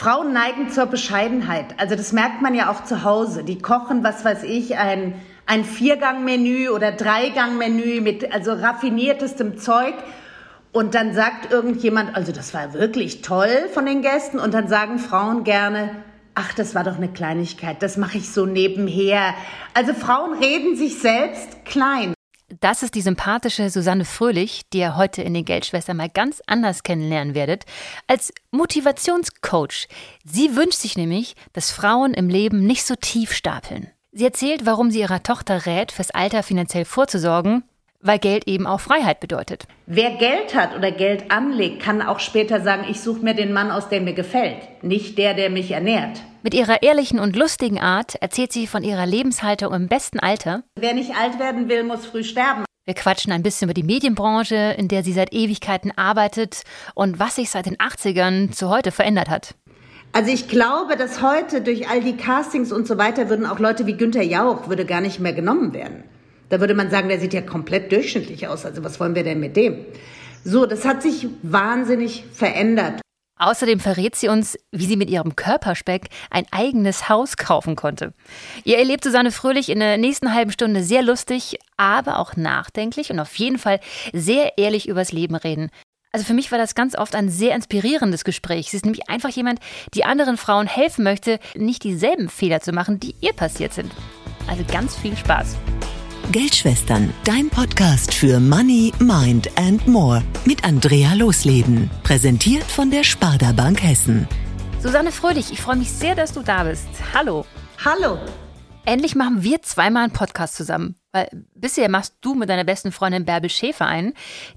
Frauen neigen zur Bescheidenheit. Also das merkt man ja auch zu Hause. Die kochen, was weiß ich, ein, ein Viergang-Menü oder Dreigang-Menü mit also raffiniertestem Zeug. Und dann sagt irgendjemand, also das war wirklich toll von den Gästen. Und dann sagen Frauen gerne, ach, das war doch eine Kleinigkeit, das mache ich so nebenher. Also Frauen reden sich selbst klein. Das ist die sympathische Susanne Fröhlich, die ihr heute in den Geldschwestern mal ganz anders kennenlernen werdet, als Motivationscoach. Sie wünscht sich nämlich, dass Frauen im Leben nicht so tief stapeln. Sie erzählt, warum sie ihrer Tochter rät, fürs Alter finanziell vorzusorgen, weil Geld eben auch Freiheit bedeutet. Wer Geld hat oder Geld anlegt, kann auch später sagen, ich suche mir den Mann aus, der mir gefällt, nicht der, der mich ernährt. Mit ihrer ehrlichen und lustigen Art erzählt sie von ihrer Lebenshaltung im besten Alter. Wer nicht alt werden will, muss früh sterben. Wir quatschen ein bisschen über die Medienbranche, in der sie seit Ewigkeiten arbeitet und was sich seit den 80ern zu heute verändert hat. Also ich glaube, dass heute durch all die Castings und so weiter würden auch Leute wie Günther Jauch würde gar nicht mehr genommen werden. Da würde man sagen, der sieht ja komplett durchschnittlich aus. Also was wollen wir denn mit dem? So, das hat sich wahnsinnig verändert. Außerdem verrät sie uns, wie sie mit ihrem Körperspeck ein eigenes Haus kaufen konnte. Ihr erlebt Susanne Fröhlich in der nächsten halben Stunde sehr lustig, aber auch nachdenklich und auf jeden Fall sehr ehrlich übers Leben reden. Also für mich war das ganz oft ein sehr inspirierendes Gespräch. Sie ist nämlich einfach jemand, die anderen Frauen helfen möchte, nicht dieselben Fehler zu machen, die ihr passiert sind. Also ganz viel Spaß. Geldschwestern, dein Podcast für Money, Mind and More mit Andrea Losleben. Präsentiert von der Sparda Bank Hessen. Susanne Fröhlich, ich freue mich sehr, dass du da bist. Hallo. Hallo. Endlich machen wir zweimal einen Podcast zusammen. Weil bisher machst du mit deiner besten Freundin Bärbel Schäfer einen.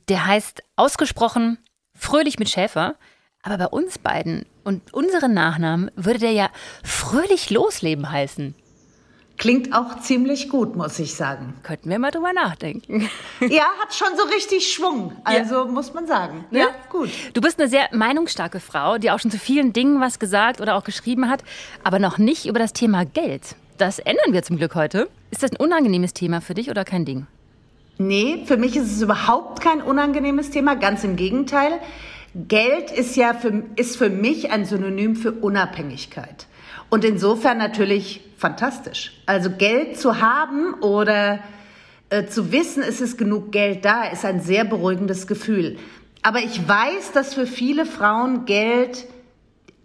Der heißt ausgesprochen Fröhlich mit Schäfer. Aber bei uns beiden und unseren Nachnamen würde der ja Fröhlich Losleben heißen. Klingt auch ziemlich gut, muss ich sagen. Könnten wir mal drüber nachdenken. Ja, hat schon so richtig Schwung. Also ja. muss man sagen. Ne? Ja, gut. Du bist eine sehr meinungsstarke Frau, die auch schon zu vielen Dingen was gesagt oder auch geschrieben hat, aber noch nicht über das Thema Geld. Das ändern wir zum Glück heute. Ist das ein unangenehmes Thema für dich oder kein Ding? Nee, für mich ist es überhaupt kein unangenehmes Thema, ganz im Gegenteil. Geld ist ja für, ist für mich ein Synonym für Unabhängigkeit. Und insofern natürlich fantastisch. Also Geld zu haben oder äh, zu wissen, es ist genug Geld da, ist ein sehr beruhigendes Gefühl. Aber ich weiß, dass für viele Frauen Geld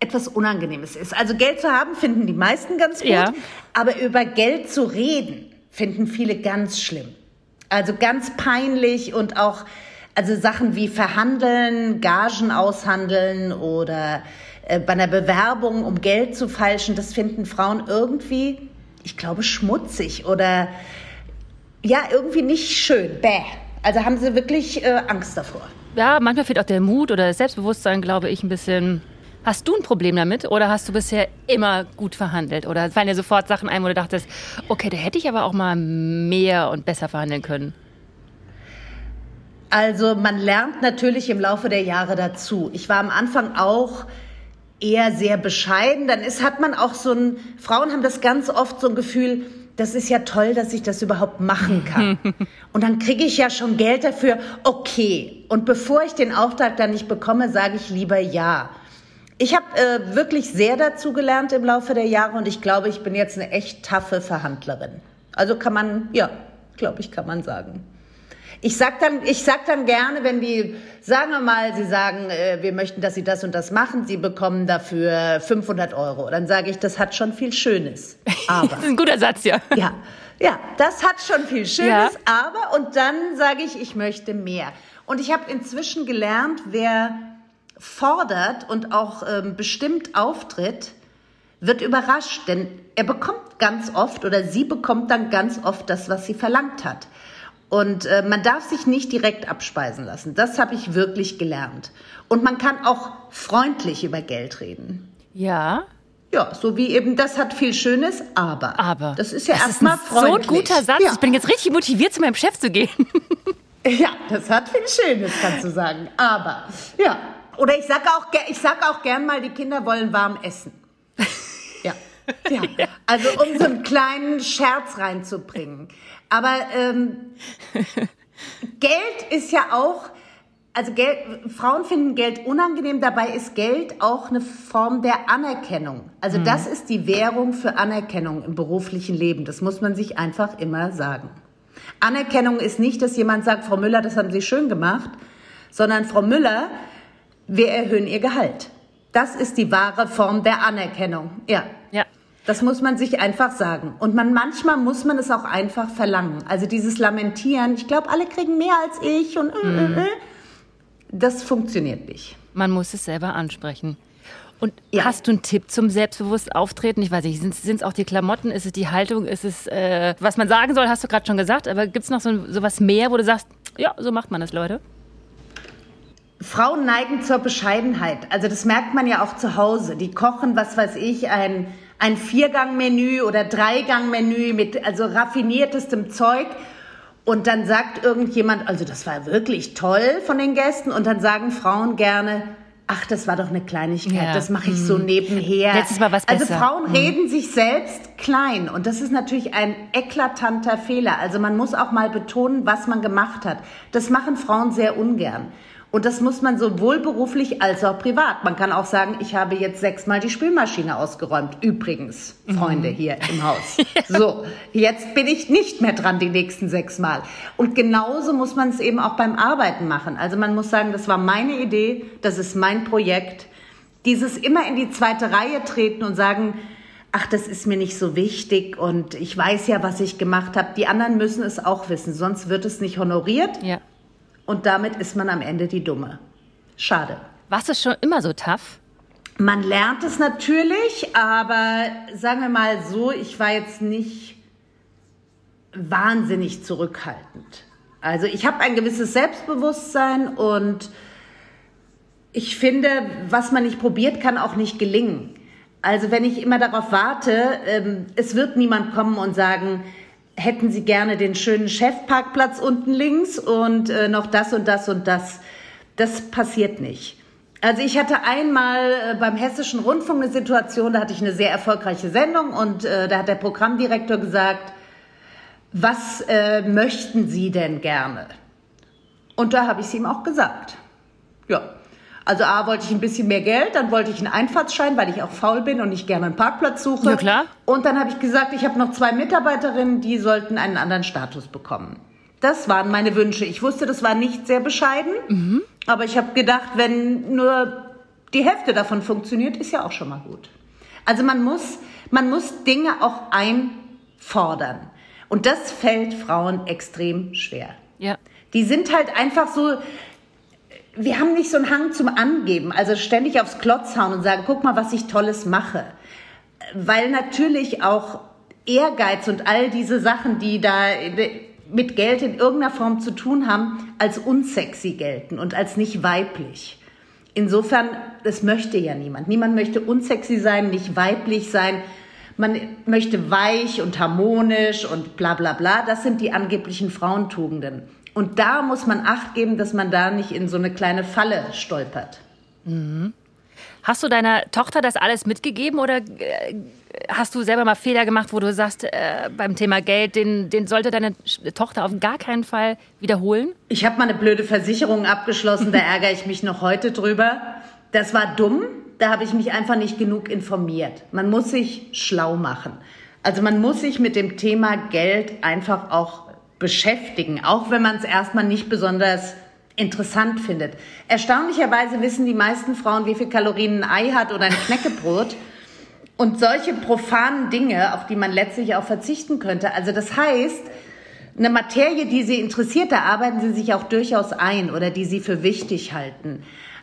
etwas Unangenehmes ist. Also Geld zu haben, finden die meisten ganz gut. Ja. Aber über Geld zu reden, finden viele ganz schlimm. Also ganz peinlich und auch, also Sachen wie verhandeln, Gagen aushandeln oder äh, bei einer Bewerbung, um Geld zu falschen, das finden Frauen irgendwie, ich glaube, schmutzig oder ja, irgendwie nicht schön. Bäh. Also haben sie wirklich äh, Angst davor. Ja, manchmal fehlt auch der Mut oder das Selbstbewusstsein, glaube ich, ein bisschen. Hast du ein Problem damit oder hast du bisher immer gut verhandelt? Oder fallen dir sofort Sachen ein, wo du dachtest, okay, da hätte ich aber auch mal mehr und besser verhandeln können? Also man lernt natürlich im Laufe der Jahre dazu. Ich war am Anfang auch eher sehr bescheiden, dann ist, hat man auch so ein, Frauen haben das ganz oft so ein Gefühl, das ist ja toll, dass ich das überhaupt machen kann. Und dann kriege ich ja schon Geld dafür, okay. Und bevor ich den Auftrag dann nicht bekomme, sage ich lieber ja. Ich habe äh, wirklich sehr dazu gelernt im Laufe der Jahre und ich glaube, ich bin jetzt eine echt taffe Verhandlerin. Also kann man, ja, glaube ich, kann man sagen. Ich sag dann, ich sag dann gerne, wenn die, sagen wir mal, sie sagen, äh, wir möchten, dass sie das und das machen, sie bekommen dafür 500 Euro. Dann sage ich, das hat schon viel Schönes. Aber. das ist ein guter Satz, ja. Ja. Ja, das hat schon viel Schönes, ja. aber, und dann sage ich, ich möchte mehr. Und ich habe inzwischen gelernt, wer fordert und auch ähm, bestimmt auftritt, wird überrascht, denn er bekommt ganz oft oder sie bekommt dann ganz oft das, was sie verlangt hat. Und äh, man darf sich nicht direkt abspeisen lassen. Das habe ich wirklich gelernt. Und man kann auch freundlich über Geld reden. Ja. Ja, so wie eben, das hat viel Schönes, aber. Aber. Das ist ja erstmal freundlich. So ein guter Satz. Ja. Ich bin jetzt richtig motiviert, zu meinem Chef zu gehen. ja, das hat viel Schönes, kannst du sagen. Aber, ja. Oder ich sage auch, ich sag auch gern mal, die Kinder wollen warm essen. Ja. Ja. Also um so einen kleinen Scherz reinzubringen. Aber ähm, Geld ist ja auch, Also Geld, Frauen finden Geld unangenehm, dabei ist Geld auch eine Form der Anerkennung. Also mhm. das ist die Währung für Anerkennung im beruflichen Leben. Das muss man sich einfach immer sagen. Anerkennung ist nicht, dass jemand sagt, Frau Müller, das haben Sie schön gemacht, sondern Frau Müller, wir erhöhen Ihr Gehalt. Das ist die wahre Form der Anerkennung. Ja. Das muss man sich einfach sagen. Und man, manchmal muss man es auch einfach verlangen. Also dieses Lamentieren, ich glaube, alle kriegen mehr als ich und äh, äh, mhm. äh, das funktioniert nicht. Man muss es selber ansprechen. Und ja. hast du einen Tipp zum selbstbewusst Auftreten? Ich weiß nicht, sind es auch die Klamotten, ist es die Haltung, ist es, äh, was man sagen soll, hast du gerade schon gesagt, aber gibt es noch so, so was mehr, wo du sagst, ja, so macht man das, Leute? Frauen neigen zur Bescheidenheit. Also das merkt man ja auch zu Hause. Die kochen, was weiß ich, ein, ein Viergang-Menü oder Dreigang-Menü mit also raffiniertestem Zeug. Und dann sagt irgendjemand, also das war wirklich toll von den Gästen. Und dann sagen Frauen gerne, ach, das war doch eine Kleinigkeit, ja. das mache ich so hm. nebenher. Letztes Mal was also besser. Also Frauen hm. reden sich selbst klein und das ist natürlich ein eklatanter Fehler. Also man muss auch mal betonen, was man gemacht hat. Das machen Frauen sehr ungern. Und das muss man sowohl beruflich als auch privat. Man kann auch sagen, ich habe jetzt sechsmal die Spülmaschine ausgeräumt. Übrigens, Freunde mhm. hier im Haus. So, jetzt bin ich nicht mehr dran die nächsten sechsmal. Und genauso muss man es eben auch beim Arbeiten machen. Also man muss sagen, das war meine Idee, das ist mein Projekt. Dieses immer in die zweite Reihe treten und sagen, ach, das ist mir nicht so wichtig und ich weiß ja, was ich gemacht habe. Die anderen müssen es auch wissen, sonst wird es nicht honoriert. Ja. Und damit ist man am Ende die Dumme. Schade. Warst du schon immer so tough? Man lernt es natürlich, aber sagen wir mal so, ich war jetzt nicht wahnsinnig zurückhaltend. Also ich habe ein gewisses Selbstbewusstsein und ich finde, was man nicht probiert, kann auch nicht gelingen. Also wenn ich immer darauf warte, ähm, es wird niemand kommen und sagen, hätten Sie gerne den schönen Chefparkplatz unten links und äh, noch das und das und das. Das passiert nicht. Also ich hatte einmal äh, beim Hessischen Rundfunk eine Situation, da hatte ich eine sehr erfolgreiche Sendung und äh, da hat der Programmdirektor gesagt, was äh, möchten Sie denn gerne? Und da habe ich es ihm auch gesagt. Ja, also A wollte ich ein bisschen mehr Geld, dann wollte ich einen Einfahrtsschein, weil ich auch faul bin und nicht gerne einen Parkplatz suche. Ja, klar. Und dann habe ich gesagt, ich habe noch zwei Mitarbeiterinnen, die sollten einen anderen Status bekommen. Das waren meine Wünsche. Ich wusste, das war nicht sehr bescheiden, mhm. aber ich habe gedacht, wenn nur die Hälfte davon funktioniert, ist ja auch schon mal gut. Also man muss, man muss Dinge auch einfordern. Und das fällt Frauen extrem schwer. Ja. Die sind halt einfach so, wir haben nicht so einen Hang zum Angeben, also ständig aufs Klotz hauen und sagen, guck mal, was ich Tolles mache. Weil natürlich auch Ehrgeiz und all diese Sachen, die da mit Geld in irgendeiner Form zu tun haben, als unsexy gelten und als nicht weiblich. Insofern, das möchte ja niemand. Niemand möchte unsexy sein, nicht weiblich sein. Man möchte weich und harmonisch und bla bla bla. Das sind die angeblichen Frauentugenden. Und da muss man Acht geben, dass man da nicht in so eine kleine Falle stolpert. Mhm. Hast du deiner Tochter das alles mitgegeben oder äh, hast du selber mal Fehler gemacht, wo du sagst, äh, beim Thema Geld, den, den sollte deine Tochter auf gar keinen Fall wiederholen? Ich habe mal eine blöde Versicherung abgeschlossen, da ärgere ich mich noch heute drüber. Das war dumm, da habe ich mich einfach nicht genug informiert. Man muss sich schlau machen. Also man muss sich mit dem Thema Geld einfach auch beschäftigen, auch wenn man es erstmal nicht besonders interessant findet. Erstaunlicherweise wissen die meisten Frauen, wie viel Kalorien ein Ei hat oder ein Knäckebrot. Und solche profanen Dinge, auf die man letztlich auch verzichten könnte. Also das heißt, eine Materie, die Sie interessiert, da arbeiten Sie sich auch durchaus ein oder die Sie für wichtig halten.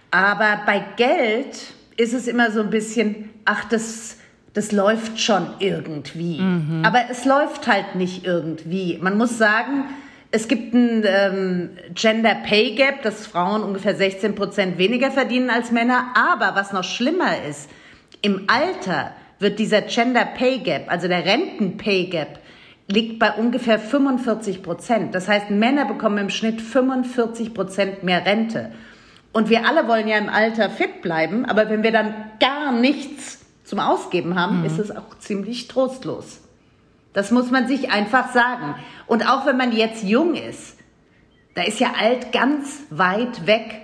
Aber bei Geld ist es immer so ein bisschen, ach, das das läuft schon irgendwie. Mhm. Aber es läuft halt nicht irgendwie. Man muss sagen, es gibt ein ähm, Gender Pay Gap, dass Frauen ungefähr 16 Prozent weniger verdienen als Männer. Aber was noch schlimmer ist, im Alter wird dieser Gender Pay Gap, also der Renten Pay Gap, liegt bei ungefähr 45 Prozent. Das heißt, Männer bekommen im Schnitt 45 Prozent mehr Rente. Und wir alle wollen ja im Alter fit bleiben, aber wenn wir dann gar nichts zum Ausgeben haben, mhm. ist es auch ziemlich trostlos. Das muss man sich einfach sagen. Und auch wenn man jetzt jung ist, da ist ja alt ganz weit weg.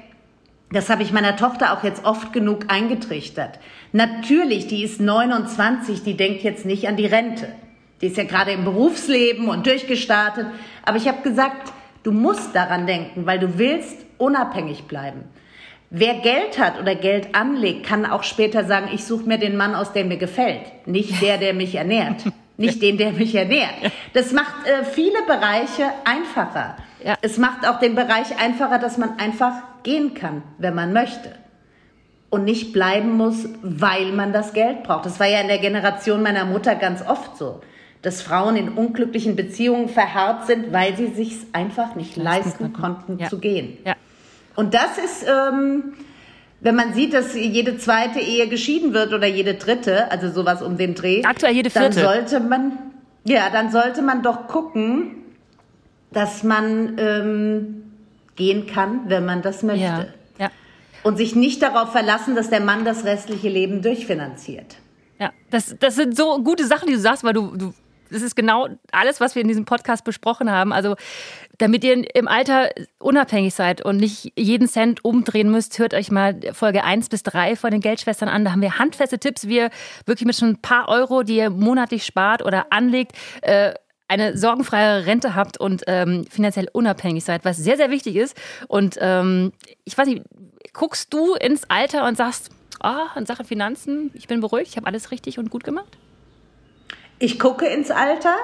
das habe ich meiner Tochter auch jetzt oft genug eingetrichtert. Natürlich, die ist 29, die denkt jetzt nicht an die Rente. Die ist ja gerade im Berufsleben und durchgestartet. Aber ich habe gesagt, du musst daran denken, weil du willst unabhängig bleiben. Wer Geld hat oder Geld anlegt, kann auch später sagen, ich suche mir den Mann aus, der mir gefällt. Nicht der, der mich ernährt. Nicht den, der mich ernährt. Das macht äh, viele Bereiche einfacher. Ja. Es macht auch den Bereich einfacher, dass man einfach gehen kann, wenn man möchte. Und nicht bleiben muss, weil man das Geld braucht. Das war ja in der Generation meiner Mutter ganz oft so dass Frauen in unglücklichen Beziehungen verharrt sind, weil sie sich einfach nicht leisten, leisten konnten, ja. zu gehen. Ja. Und das ist, ähm, wenn man sieht, dass jede zweite Ehe geschieden wird oder jede dritte, also sowas um den Dreh, aktuell jede vierte, dann sollte man, ja, dann sollte man doch gucken, dass man ähm, gehen kann, wenn man das möchte. Ja. ja. Und sich nicht darauf verlassen, dass der Mann das restliche Leben durchfinanziert. Ja, das, das sind so gute Sachen, die du sagst, weil du, du das ist genau alles, was wir in diesem Podcast besprochen haben. Also, damit ihr im Alter unabhängig seid und nicht jeden Cent umdrehen müsst, hört euch mal Folge 1 bis 3 von den Geldschwestern an. Da haben wir handfeste Tipps, wie ihr wirklich mit schon ein paar Euro, die ihr monatlich spart oder anlegt, äh, eine sorgenfreie Rente habt und ähm, finanziell unabhängig seid, was sehr, sehr wichtig ist. Und ähm, ich weiß nicht, guckst du ins Alter und sagst, oh, in Sachen Finanzen, ich bin beruhigt, ich habe alles richtig und gut gemacht? Ich gucke ins Alter.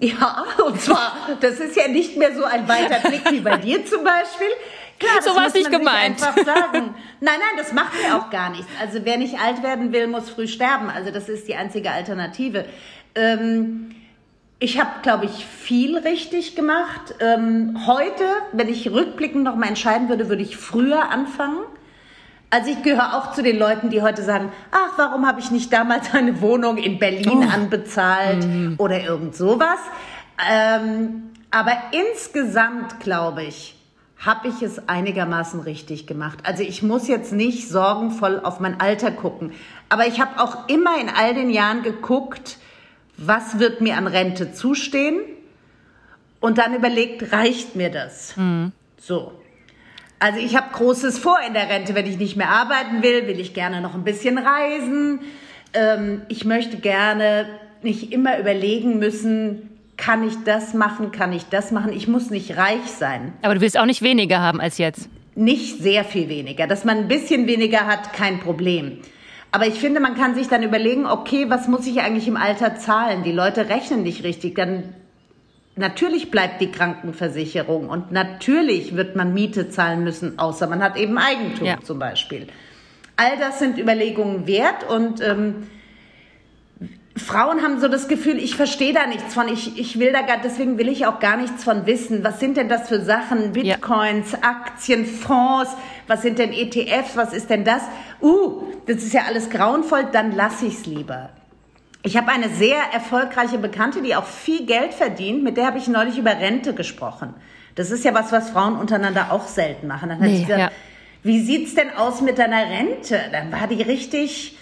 Ja, und zwar, das ist ja nicht mehr so ein weiter Blick wie bei dir zum Beispiel. Klar, so war es nicht gemeint. Einfach sagen. Nein, nein, das macht mir auch gar nichts. Also wer nicht alt werden will, muss früh sterben. Also das ist die einzige Alternative. Ähm, ich habe, glaube ich, viel richtig gemacht. Ähm, heute, wenn ich rückblickend noch mal entscheiden würde, würde ich früher anfangen. Also ich gehöre auch zu den Leuten, die heute sagen, ach, warum habe ich nicht damals eine Wohnung in Berlin oh. anbezahlt mhm. oder irgend sowas. Ähm, aber insgesamt, glaube ich, habe ich es einigermaßen richtig gemacht. Also ich muss jetzt nicht sorgenvoll auf mein Alter gucken. Aber ich habe auch immer in all den Jahren geguckt, was wird mir an Rente zustehen? Und dann überlegt, reicht mir das? Mhm. So. Also ich habe Großes vor in der Rente. Wenn ich nicht mehr arbeiten will, will ich gerne noch ein bisschen reisen. Ähm, ich möchte gerne nicht immer überlegen müssen, kann ich das machen, kann ich das machen. Ich muss nicht reich sein. Aber du willst auch nicht weniger haben als jetzt. Nicht sehr viel weniger. Dass man ein bisschen weniger hat, kein Problem. Aber ich finde, man kann sich dann überlegen, okay, was muss ich eigentlich im Alter zahlen? Die Leute rechnen nicht richtig. Dann Natürlich bleibt die Krankenversicherung und natürlich wird man Miete zahlen müssen, außer man hat eben Eigentum ja. zum Beispiel. All das sind Überlegungen wert und ähm, Frauen haben so das Gefühl, ich verstehe da nichts von, ich, ich will da gar, deswegen will ich auch gar nichts von wissen. Was sind denn das für Sachen? Bitcoins, ja. Aktien, Fonds, was sind denn ETFs, was ist denn das? Uh, das ist ja alles grauenvoll, dann lass ich's lieber. Ich habe eine sehr erfolgreiche Bekannte, die auch viel Geld verdient. Mit der habe ich neulich über Rente gesprochen. Das ist ja was, was Frauen untereinander auch selten machen. Dann nee, hat sie gesagt, ja. wie sieht's denn aus mit deiner Rente? Dann war die richtig,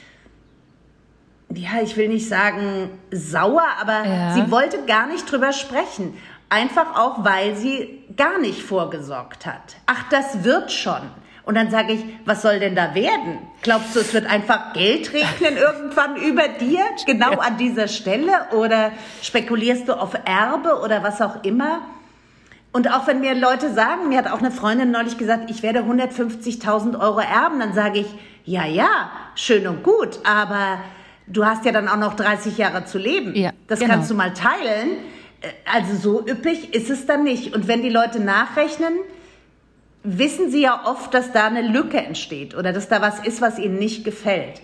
ja, ich will nicht sagen sauer, aber ja. sie wollte gar nicht drüber sprechen. Einfach auch, weil sie gar nicht vorgesorgt hat. Ach, das wird schon. Und dann sage ich, was soll denn da werden? Glaubst du, es wird einfach Geld regnen irgendwann über dir, genau an dieser Stelle? Oder spekulierst du auf Erbe oder was auch immer? Und auch wenn mir Leute sagen, mir hat auch eine Freundin neulich gesagt, ich werde 150.000 Euro erben, dann sage ich, ja, ja, schön und gut, aber du hast ja dann auch noch 30 Jahre zu leben. Ja, das genau. kannst du mal teilen. Äh, also so üppig ist es dann nicht. Und wenn die Leute nachrechnen, wissen sie ja oft, dass da eine Lücke entsteht oder dass da was ist, was ihnen nicht gefällt.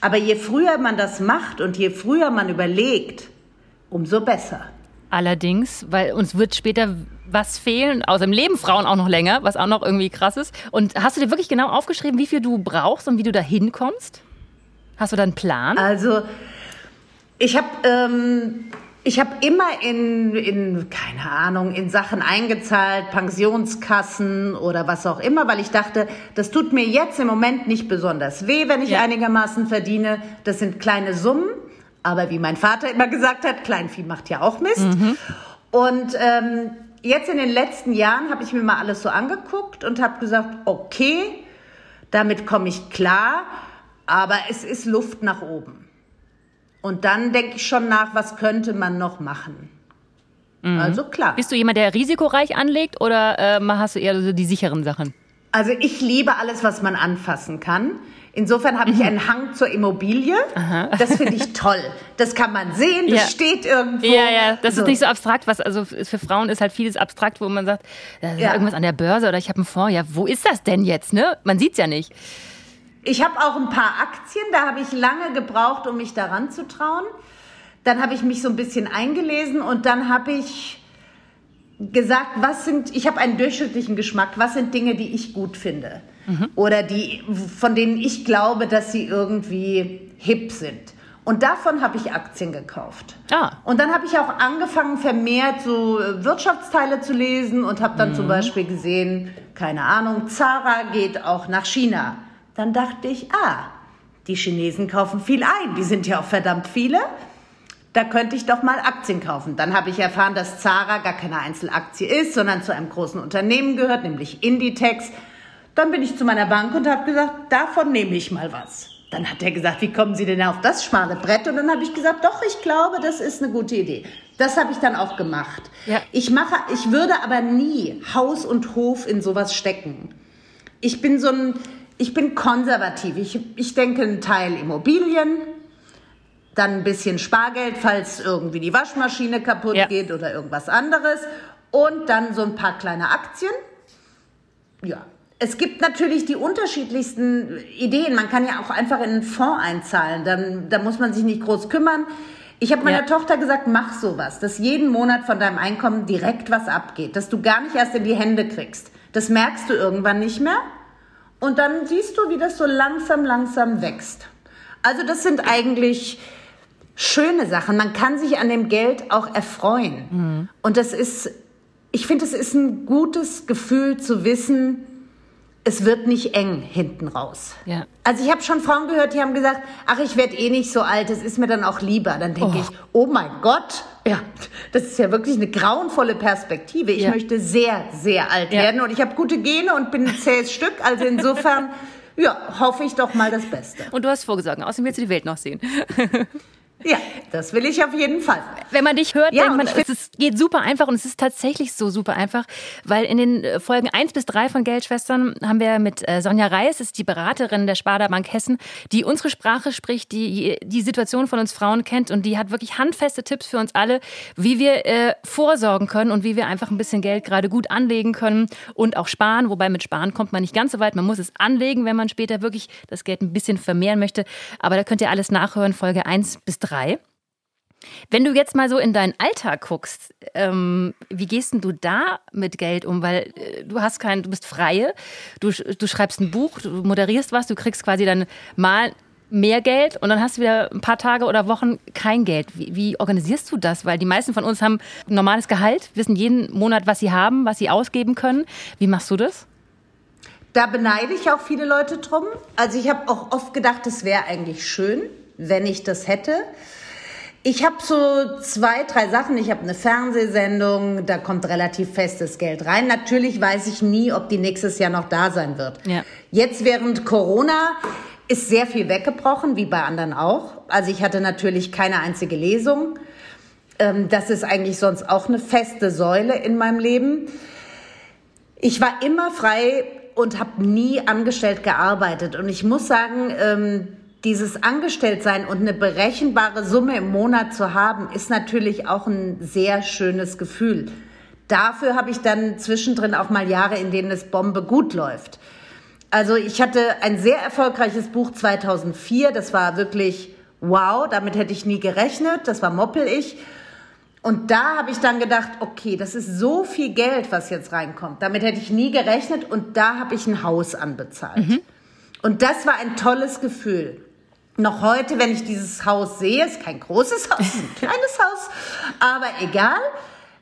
Aber je früher man das macht und je früher man überlegt, umso besser. Allerdings, weil uns wird später was fehlen, außerdem leben Frauen auch noch länger, was auch noch irgendwie krass ist. Und hast du dir wirklich genau aufgeschrieben, wie viel du brauchst und wie du da hinkommst? Hast du da einen Plan? Also, ich habe ähm, ich habe immer in, in, keine Ahnung, in Sachen eingezahlt, Pensionskassen oder was auch immer, weil ich dachte, das tut mir jetzt im Moment nicht besonders weh, wenn ich ja. einigermaßen verdiene. Das sind kleine Summen, aber wie mein Vater immer gesagt hat, Kleinvieh macht ja auch Mist. Mhm. Und ähm, jetzt in den letzten Jahren habe ich mir mal alles so angeguckt und habe gesagt, okay, Damit komme ich klar, aber es ist Luft nach oben. Und dann denke ich schon nach, was könnte man noch machen. Mhm. Also klar. Bist du jemand, der risikoreich anlegt oder äh, hast du eher so die sicheren Sachen? Also ich liebe alles, was man anfassen kann. Insofern habe ich mhm. einen Hang zur Immobilie. Aha. Das finde ich toll. Das kann man sehen, das ja. steht irgendwo. Ja, ja, das so. ist nicht so abstrakt. Was, also für Frauen ist halt vieles abstrakt, wo man sagt, da ist ja. irgendwas an der Börse oder ich habe einen Fonds. Ja, wo ist das denn jetzt? Ne? Man sieht es ja nicht. Ich habe auch ein paar Aktien, da habe ich lange gebraucht, um mich daran zu trauen. Dann habe ich mich so ein bisschen eingelesen und dann habe ich gesagt, was sind, ich habe einen durchschnittlichen Geschmack, was sind Dinge, die ich gut finde mhm. oder die, von denen ich glaube, dass sie irgendwie hip sind. Und davon habe ich Aktien gekauft. Ah. Und dann habe ich auch angefangen, vermehrt so Wirtschaftsteile zu lesen und habe dann mhm. zum Beispiel gesehen, keine Ahnung, Zara geht auch nach China. Dann dachte ich, ah, die Chinesen kaufen viel ein, die sind ja auch verdammt viele. Da könnte ich doch mal Aktien kaufen. Dann habe ich erfahren, dass Zara gar keine Einzelaktie ist, sondern zu einem großen Unternehmen gehört, nämlich Inditex. Dann bin ich zu meiner Bank und habe gesagt, davon nehme ich mal was. Dann hat er gesagt, wie kommen Sie denn auf das schmale Brett? Und dann habe ich gesagt, doch, ich glaube, das ist eine gute Idee. Das habe ich dann auch gemacht. Ja. Ich mache, ich würde aber nie Haus und Hof in sowas stecken. Ich bin so ein, ich bin konservativ. Ich, ich denke einen Teil Immobilien, dann ein bisschen Spargeld, falls irgendwie die Waschmaschine kaputt ja. geht oder irgendwas anderes und dann so ein paar kleine Aktien. Ja. Es gibt natürlich die unterschiedlichsten Ideen. Man kann ja auch einfach in einen Fonds einzahlen. Dann, da muss man sich nicht groß kümmern. Ich habe meiner ja. Tochter gesagt, mach sowas, dass jeden Monat von deinem Einkommen direkt was abgeht, dass du gar nicht erst in die Hände kriegst. Das merkst du irgendwann nicht mehr. Und dann siehst du, wie das so langsam, langsam wächst. Also das sind eigentlich schöne Sachen. Man kann sich an dem Geld auch erfreuen. Mhm. Und das ist, ich finde, es ist ein gutes Gefühl zu wissen, es wird nicht eng hinten raus. Ja. Also ich habe schon Frauen gehört, die haben gesagt, ach, ich werde eh nicht so alt, das ist mir dann auch lieber. Dann denke oh. ich, oh mein Gott, ja, das ist ja wirklich eine grauenvolle Perspektive. Ich ja. möchte sehr, sehr alt ja. werden und ich habe gute Gene und bin ein zähes Stück. Also insofern, ja, hoffe ich doch mal das Beste. Und du hast vorgesorgt, außerdem willst du die Welt noch sehen. Ja, das will ich auf jeden Fall. Wenn man dich hört, ja, denkt man, es geht super einfach und es ist tatsächlich so super einfach, weil in den äh, Folgen 1 bis 3 von Geldschwestern haben wir mit äh, Sonja Reis, ist die Beraterin der Sparda Bank Hessen, die unsere Sprache spricht, die die Situation von uns Frauen kennt und die hat wirklich handfeste Tipps für uns alle, wie wir äh, vorsorgen können und wie wir einfach ein bisschen Geld gerade gut anlegen können und auch sparen. Wobei mit Sparen kommt man nicht ganz so weit. Man muss es anlegen, wenn man später wirklich das Geld ein bisschen vermehren möchte. Aber da könnt ihr alles nachhören, Folge 1 bis 3 drei. Wenn du jetzt mal so in deinen Alltag guckst, ähm, wie gehst denn du da mit Geld um? Weil äh, du hast kein, du bist freie, du, du schreibst ein Buch, du moderierst was, du kriegst quasi dann mal mehr Geld und dann hast du wieder ein paar Tage oder Wochen kein Geld. Wie, wie, organisierst du das? Weil die meisten von uns haben ein normales Gehalt, wissen jeden Monat, was sie haben, was sie ausgeben können. Wie machst du das? Da beneide ich auch viele Leute drum. Also ich habe auch oft gedacht, es wäre eigentlich schön, wenn ich das hätte. Ich habe so zwei, drei Sachen. Ich habe eine Fernsehsendung, da kommt relativ festes Geld rein. Natürlich weiß ich nie, ob die nächstes Jahr noch da sein wird. Ja. Jetzt während Corona ist sehr viel weggebrochen, wie bei anderen auch. Also ich hatte natürlich keine einzige Lesung. Ähm, das ist eigentlich sonst auch eine feste Säule in meinem Leben. Ich war immer frei und habe nie angestellt gearbeitet. Und ich muss sagen, ähm, dieses Angestelltsein und eine berechenbare Summe im Monat zu haben, ist natürlich auch ein sehr schönes Gefühl. Dafür habe ich dann zwischendrin auch mal Jahre, in denen es Bombe gut läuft. Also ich hatte ein sehr erfolgreiches Buch 2004, das war wirklich wow, damit hätte ich nie gerechnet, das war Moppel ich. Und da habe ich dann gedacht, okay, das ist so viel Geld, was jetzt reinkommt. Damit hätte ich nie gerechnet und da habe ich ein Haus anbezahlt. Mhm. Und das war ein tolles Gefühl noch heute, wenn ich dieses Haus sehe, ist kein großes Haus, ein kleines Haus, aber egal,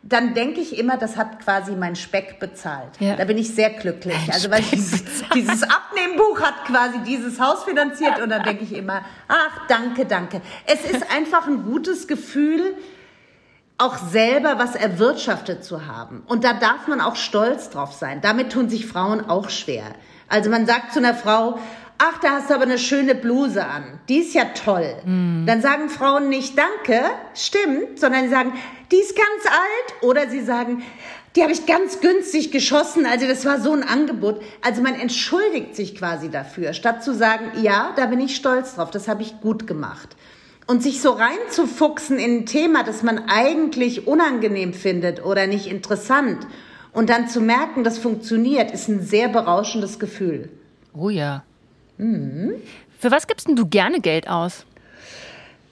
dann denke ich immer, das hat quasi mein Speck bezahlt. Ja. Da bin ich sehr glücklich. Ein also weil dieses, dieses Abnehmbuch hat quasi dieses Haus finanziert und dann denke ich immer, ach danke, danke. Es ist einfach ein gutes Gefühl, auch selber was erwirtschaftet zu haben. Und da darf man auch stolz drauf sein. Damit tun sich Frauen auch schwer. Also man sagt zu einer Frau, ach, da hast du aber eine schöne Bluse an. Die ist ja toll. Mm. Dann sagen Frauen nicht Danke, stimmt, sondern sie sagen, die ist ganz alt. Oder sie sagen, die habe ich ganz günstig geschossen. Also das war so ein Angebot. Also man entschuldigt sich quasi dafür, statt zu sagen, ja, da bin ich stolz drauf, das habe ich gut gemacht. Und sich so reinzufuchsen in ein Thema, das man eigentlich unangenehm findet oder nicht interessant und dann zu merken, das funktioniert, ist ein sehr berauschendes Gefühl. Oh ja. Mhm. Für was gibst denn du gerne Geld aus?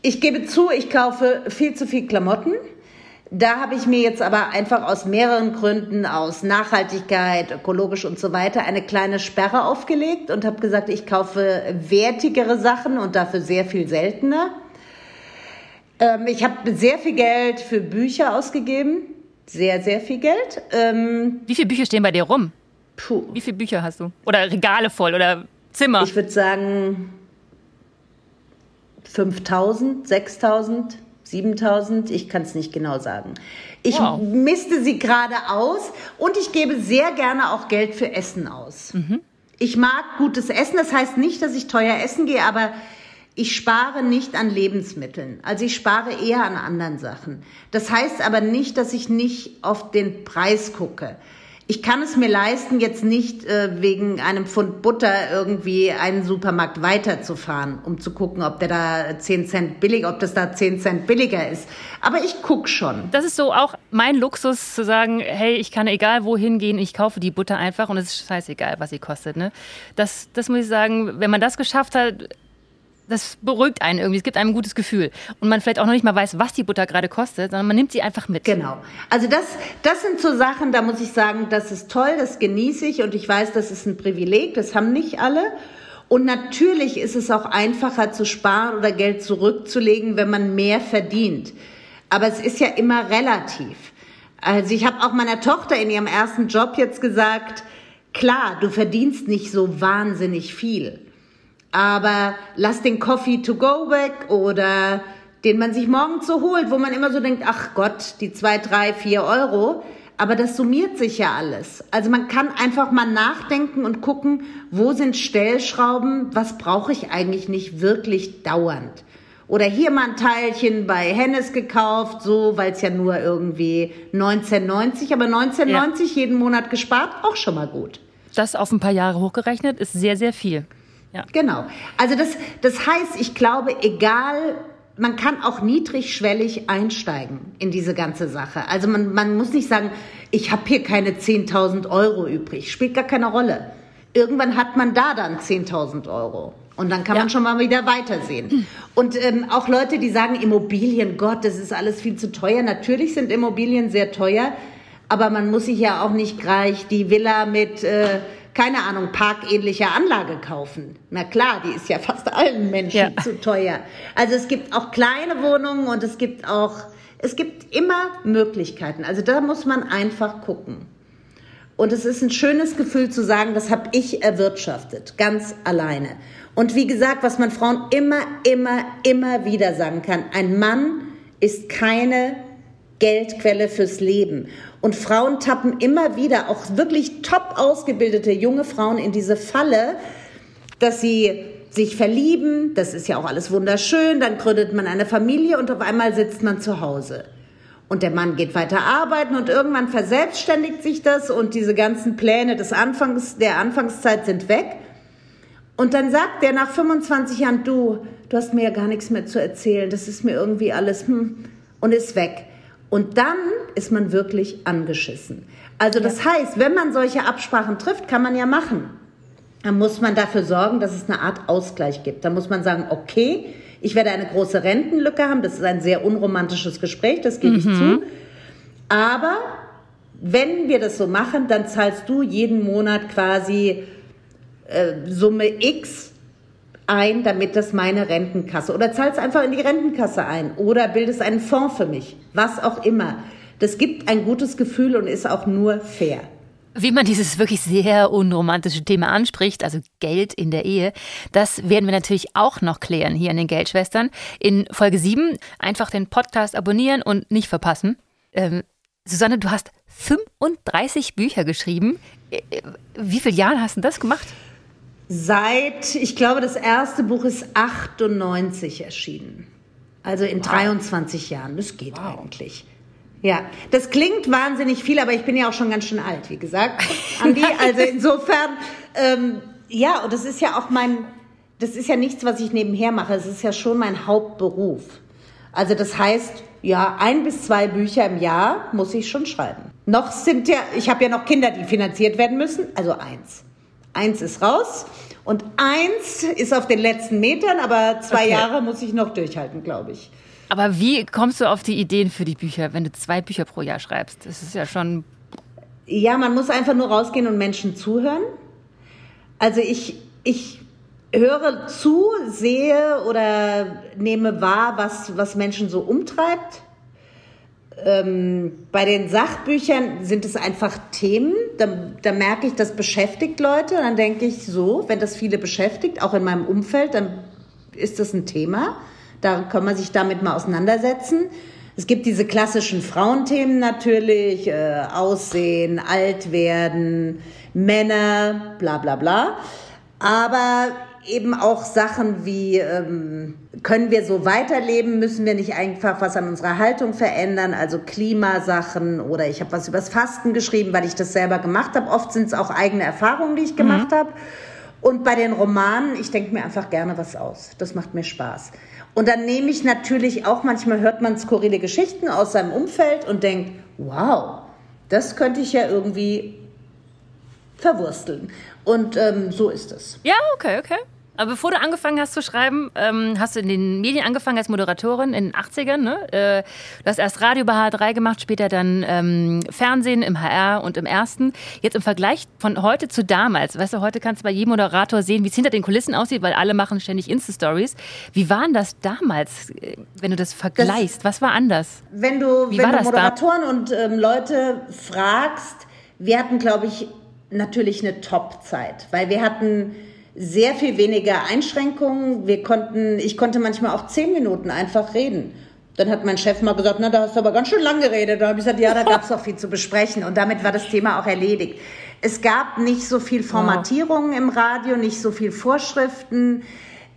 Ich gebe zu, ich kaufe viel zu viel Klamotten. Da habe ich mir jetzt aber einfach aus mehreren Gründen, aus Nachhaltigkeit, ökologisch und so weiter, eine kleine Sperre aufgelegt und habe gesagt, ich kaufe wertigere Sachen und dafür sehr viel seltener. Ähm, ich habe sehr viel Geld für Bücher ausgegeben. Sehr, sehr viel Geld. Ähm, Wie viele Bücher stehen bei dir rum? Puh. Wie viele Bücher hast du? Oder Regale voll oder Zimmer? Ich würde sagen 5000, 6000. 7000, ich kann es nicht genau sagen. Ich wow. misste sie gerade aus und ich gebe sehr gerne auch Geld für Essen aus. Mhm. Ich mag gutes Essen, das heißt nicht, dass ich teuer essen gehe, aber ich spare nicht an Lebensmitteln. Also ich spare eher an anderen Sachen. Das heißt aber nicht, dass ich nicht auf den Preis gucke ich kann es mir leisten, jetzt nicht äh, wegen einem Pfund Butter irgendwie einen Supermarkt weiterzufahren, um zu gucken, ob der da 10 Cent billig, ob das da 10 Cent billiger ist. Aber ich guck schon. Das ist so auch mein Luxus zu sagen, hey, ich kann egal wohin gehen, ich kaufe die Butter einfach und es ist scheißegal, was sie kostet. Ne? Das, das muss ich sagen, wenn man das geschafft hat, das beruhigt einen irgendwie. Es gibt einem ein gutes Gefühl. Und man vielleicht auch noch nicht mal weiß, was die Butter gerade kostet, sondern man nimmt sie einfach mit. Genau. Also das, das sind so Sachen, da muss ich sagen, das ist toll, das genieße ich und ich weiß, das ist ein Privileg, das haben nicht alle. Und natürlich ist es auch einfacher zu sparen oder Geld zurückzulegen, wenn man mehr verdient. Aber es ist ja immer relativ. Also ich habe auch meiner Tochter in ihrem ersten Job jetzt gesagt, klar, du verdienst nicht so wahnsinnig viel. Aber lass den Coffee to go weg oder den man sich morgens so holt, wo man immer so denkt, ach Gott, die zwei, drei, vier Euro. Aber das summiert sich ja alles. Also man kann einfach mal nachdenken und gucken, wo sind Stellschrauben, was brauche ich eigentlich nicht wirklich dauernd. Oder hier mal ein Teilchen bei Hennes gekauft, so, weil es ja nur irgendwie 1990, aber 1990 ja. jeden Monat gespart, auch schon mal gut. Das auf ein paar Jahre hochgerechnet ist sehr, sehr viel. Ja. Genau. Also das, das heißt, ich glaube, egal, man kann auch niedrigschwellig einsteigen in diese ganze Sache. Also man, man muss nicht sagen, ich habe hier keine 10.000 Euro übrig. Spielt gar keine Rolle. Irgendwann hat man da dann 10.000 Euro. Und dann kann ja. man schon mal wieder weitersehen. Und ähm, auch Leute, die sagen, Immobilien, Gott, das ist alles viel zu teuer. Natürlich sind Immobilien sehr teuer, aber man muss sich ja auch nicht gleich die Villa mit... Äh, keine Ahnung, parkähnliche Anlage kaufen. Na klar, die ist ja fast allen Menschen ja. zu teuer. Also es gibt auch kleine Wohnungen und es gibt auch, es gibt immer Möglichkeiten. Also da muss man einfach gucken. Und es ist ein schönes Gefühl zu sagen, das habe ich erwirtschaftet, ganz alleine. Und wie gesagt, was man Frauen immer, immer, immer wieder sagen kann, ein Mann ist keine Geldquelle fürs Leben. Und Frauen tappen immer wieder, auch wirklich top ausgebildete junge Frauen in diese Falle, dass sie sich verlieben, das ist ja auch alles wunderschön, dann gründet man eine Familie und auf einmal sitzt man zu Hause. Und der Mann geht weiter arbeiten und irgendwann verselbstständigt sich das und diese ganzen Pläne des Anfangs, der Anfangszeit sind weg. Und dann sagt der nach 25 Jahren, du, du hast mir ja gar nichts mehr zu erzählen, das ist mir irgendwie alles, hm, und ist weg. Und dann ist man wirklich angeschissen. Also das ja. heißt, wenn man solche Absprachen trifft, kann man ja machen. Dann muss man dafür sorgen, dass es eine Art Ausgleich gibt. Da muss man sagen, okay, ich werde eine große Rentenlücke haben. Das ist ein sehr unromantisches Gespräch, das gebe mhm. ich zu. Aber wenn wir das so machen, dann zahlst du jeden Monat quasi äh, Summe X ein, damit das meine Rentenkasse oder zahlst einfach in die Rentenkasse ein oder bildest einen Fonds für mich, was auch immer. Das gibt ein gutes Gefühl und ist auch nur fair. Wie man dieses wirklich sehr unromantische Thema anspricht, also Geld in der Ehe, das werden wir natürlich auch noch klären hier in den Geldschwestern. In Folge 7 einfach den Podcast abonnieren und nicht verpassen. Ähm, Susanne, du hast 35 Bücher geschrieben. Äh, äh, wie viele Jahre hast du das gemacht? Seit, ich glaube, das erste Buch ist 98 erschienen. Also in wow. 23 Jahren. Das geht wow. eigentlich. Ja, das klingt wahnsinnig viel, aber ich bin ja auch schon ganz schön alt, wie gesagt, Andi. Also insofern, ähm, ja, und das ist ja auch mein, das ist ja nichts, was ich nebenher mache. Es ist ja schon mein Hauptberuf. Also das heißt, ja, ein bis zwei Bücher im Jahr muss ich schon schreiben. Noch sind ja, ich habe ja noch Kinder, die finanziert werden müssen, also eins. Eins ist raus und eins ist auf den letzten Metern, aber zwei okay. Jahre muss ich noch durchhalten, glaube ich. Aber wie kommst du auf die Ideen für die Bücher, wenn du zwei Bücher pro Jahr schreibst? Das ist ja schon. Ja, man muss einfach nur rausgehen und Menschen zuhören. Also ich, ich höre zu, sehe oder nehme wahr, was, was Menschen so umtreibt ähm, bei den Sachbüchern sind es einfach Themen. Da, da merke ich, das beschäftigt Leute. Und dann denke ich so, wenn das viele beschäftigt, auch in meinem Umfeld, dann ist das ein Thema. Da kann man sich damit mal auseinandersetzen. Es gibt diese klassischen Frauenthemen natürlich, äh, Aussehen, alt werden, Männer, bla bla bla. Aber eben auch Sachen wie, ähm, können wir so weiterleben, müssen wir nicht einfach was an unserer Haltung verändern, also Klimasachen oder ich habe was übers Fasten geschrieben, weil ich das selber gemacht habe. Oft sind es auch eigene Erfahrungen, die ich gemacht mhm. habe. Und bei den Romanen, ich denke mir einfach gerne was aus. Das macht mir Spaß. Und dann nehme ich natürlich auch, manchmal hört man skurrile Geschichten aus seinem Umfeld und denkt, wow, das könnte ich ja irgendwie verwursteln. Und ähm, so ist es. Ja, okay, okay. Aber bevor du angefangen hast zu schreiben, ähm, hast du in den Medien angefangen als Moderatorin in den 80ern. Ne? Äh, du hast erst Radio bei H3 gemacht, später dann ähm, Fernsehen im HR und im Ersten. Jetzt im Vergleich von heute zu damals, weißt du, heute kannst du bei jedem Moderator sehen, wie es hinter den Kulissen aussieht, weil alle machen ständig Insta-Stories. Wie waren das damals, äh, wenn du das vergleichst? Das, Was war anders? Wenn du, wenn du Moderatoren da? und ähm, Leute fragst, wir hatten, glaube ich, natürlich eine Top-Zeit, weil wir hatten sehr viel weniger Einschränkungen. Wir konnten, ich konnte manchmal auch zehn Minuten einfach reden. Dann hat mein Chef mal gesagt, na, da hast du aber ganz schön lang geredet. Da habe ich gesagt, ja, da gab es auch viel zu besprechen. Und damit war das Thema auch erledigt. Es gab nicht so viel Formatierungen im Radio, nicht so viel Vorschriften.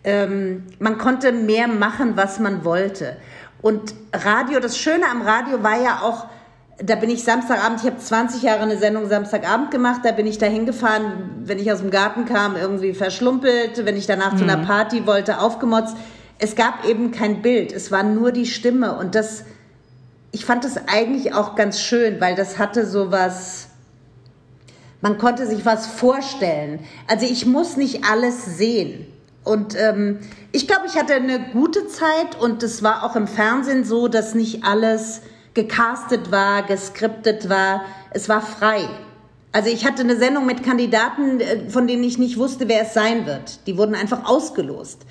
Ähm, man konnte mehr machen, was man wollte. Und Radio, das Schöne am Radio war ja auch, da bin ich Samstagabend, ich habe 20 Jahre eine Sendung Samstagabend gemacht, da bin ich da hingefahren, wenn ich aus dem Garten kam, irgendwie verschlumpelt, wenn ich danach mhm. zu einer mhm. Party wollte, aufgemotzt. Es gab eben kein Bild, es war nur die Stimme und das, ich fand das eigentlich auch ganz schön, weil das hatte so was, man konnte sich was vorstellen. Also ich muss nicht alles sehen. Und ähm, ich glaube, ich hatte eine gute Zeit und es war auch im Fernsehen so, dass nicht alles gecastet war, geskriptet war. Es war frei. Also ich hatte eine Sendung mit Kandidaten, äh, von denen ich nicht wusste, wer es sein wird. Die wurden einfach ausgelost.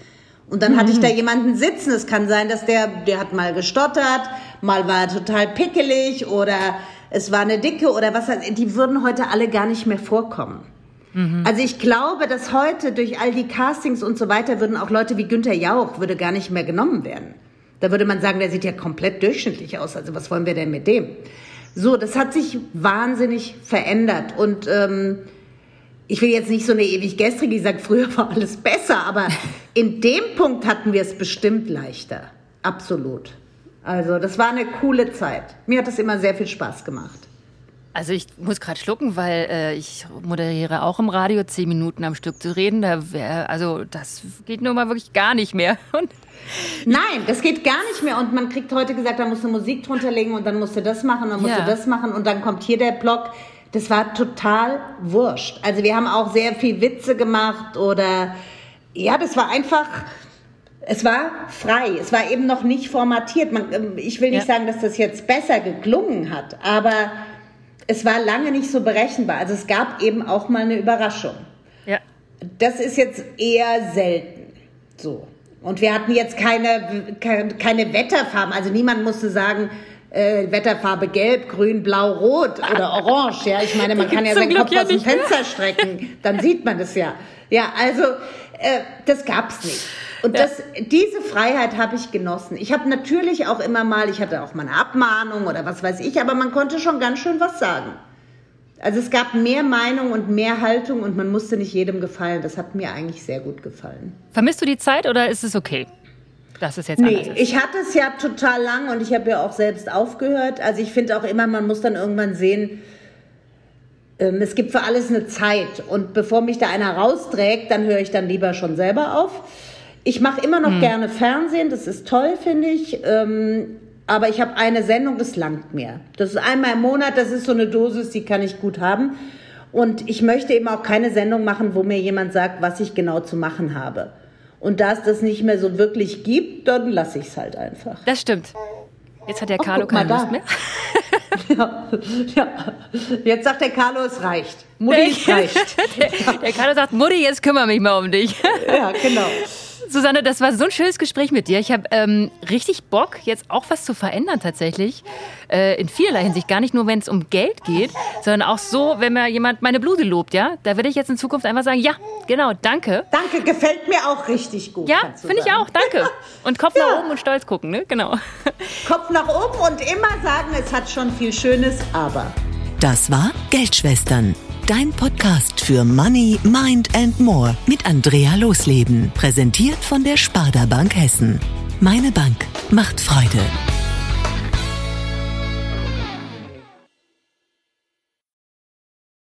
Und dann mhm. hatte ich da mhm. jemanden sitzen. Es kann sein, dass der, der hat mal gestottert, mal war er total pickelig oder es war eine Dicke oder was. Die würden heute alle gar nicht mehr vorkommen. Mhm. Also ich glaube, dass heute durch all die Castings und so weiter würden auch Leute wie Günther Jauch würde gar nicht mehr genommen werden. Da würde man sagen, der sieht ja komplett durchschnittlich aus. Also was wollen wir denn mit dem? So, das hat sich wahnsinnig verändert. Und ähm, ich will jetzt nicht so eine ewig gestrige, die sagt, früher war alles besser, aber in dem Punkt hatten wir es bestimmt leichter. Absolut. Also das war eine coole Zeit. Mir hat das immer sehr viel Spaß gemacht. Also ich muss gerade schlucken, weil äh, ich moderiere auch im Radio, zehn Minuten am Stück zu reden. Da wär, also das geht nur mal wirklich gar nicht mehr. Und Nein, das geht gar nicht mehr. Und man kriegt heute gesagt, da musst du Musik drunter legen und dann musst du das machen und dann musst ja. du das machen und dann kommt hier der Block. Das war total wurscht. Also wir haben auch sehr viel Witze gemacht oder ja, das war einfach. Es war frei, es war eben noch nicht formatiert. Man, ähm, ich will nicht ja. sagen, dass das jetzt besser geklungen hat, aber es war lange nicht so berechenbar. Also es gab eben auch mal eine Überraschung. Ja. Das ist jetzt eher selten. So. Und wir hatten jetzt keine, keine Wetterfarben. Also niemand musste sagen, äh, Wetterfarbe gelb, grün, blau, rot oder orange. Ja, ich meine, man kann ja seinen Kopf ja aus dem Fenster strecken. Dann sieht man das ja. Ja, also äh, das gab's nicht. Und ja. das, diese Freiheit habe ich genossen. Ich habe natürlich auch immer mal, ich hatte auch mal eine Abmahnung oder was weiß ich, aber man konnte schon ganz schön was sagen. Also es gab mehr Meinung und mehr Haltung und man musste nicht jedem gefallen. Das hat mir eigentlich sehr gut gefallen. Vermisst du die Zeit oder ist es okay? Das ist jetzt nee, ich hatte es ja total lang und ich habe ja auch selbst aufgehört. Also ich finde auch immer, man muss dann irgendwann sehen, ähm, es gibt für alles eine Zeit. Und bevor mich da einer rausträgt, dann höre ich dann lieber schon selber auf. Ich mache immer noch hm. gerne Fernsehen, das ist toll, finde ich. Ähm, aber ich habe eine Sendung, das langt mir. Das ist einmal im Monat, das ist so eine Dosis, die kann ich gut haben. Und ich möchte eben auch keine Sendung machen, wo mir jemand sagt, was ich genau zu machen habe. Und da es das nicht mehr so wirklich gibt, dann lasse ich es halt einfach. Das stimmt. Jetzt hat der oh, Carlo keine Lust mehr. ja, ja. Jetzt sagt der Carlo, es reicht. Mutti, es reicht. der, der Carlo sagt, Mutti, jetzt kümmere mich mal um dich. ja, genau. Susanne, das war so ein schönes Gespräch mit dir. Ich habe ähm, richtig Bock, jetzt auch was zu verändern tatsächlich. Äh, in vielerlei Hinsicht. Gar nicht nur, wenn es um Geld geht, sondern auch so, wenn mir jemand meine Bluse lobt, ja. Da werde ich jetzt in Zukunft einfach sagen, ja, genau, danke. Danke, gefällt mir auch richtig gut. Ja, finde ich auch, danke. Und Kopf ja. nach oben und stolz gucken, ne? Genau. Kopf nach oben und immer sagen, es hat schon viel Schönes, aber. Das war Geldschwestern Dein Podcast für Money, Mind and More mit Andrea Losleben. Präsentiert von der Sparda Bank Hessen. Meine Bank macht Freude.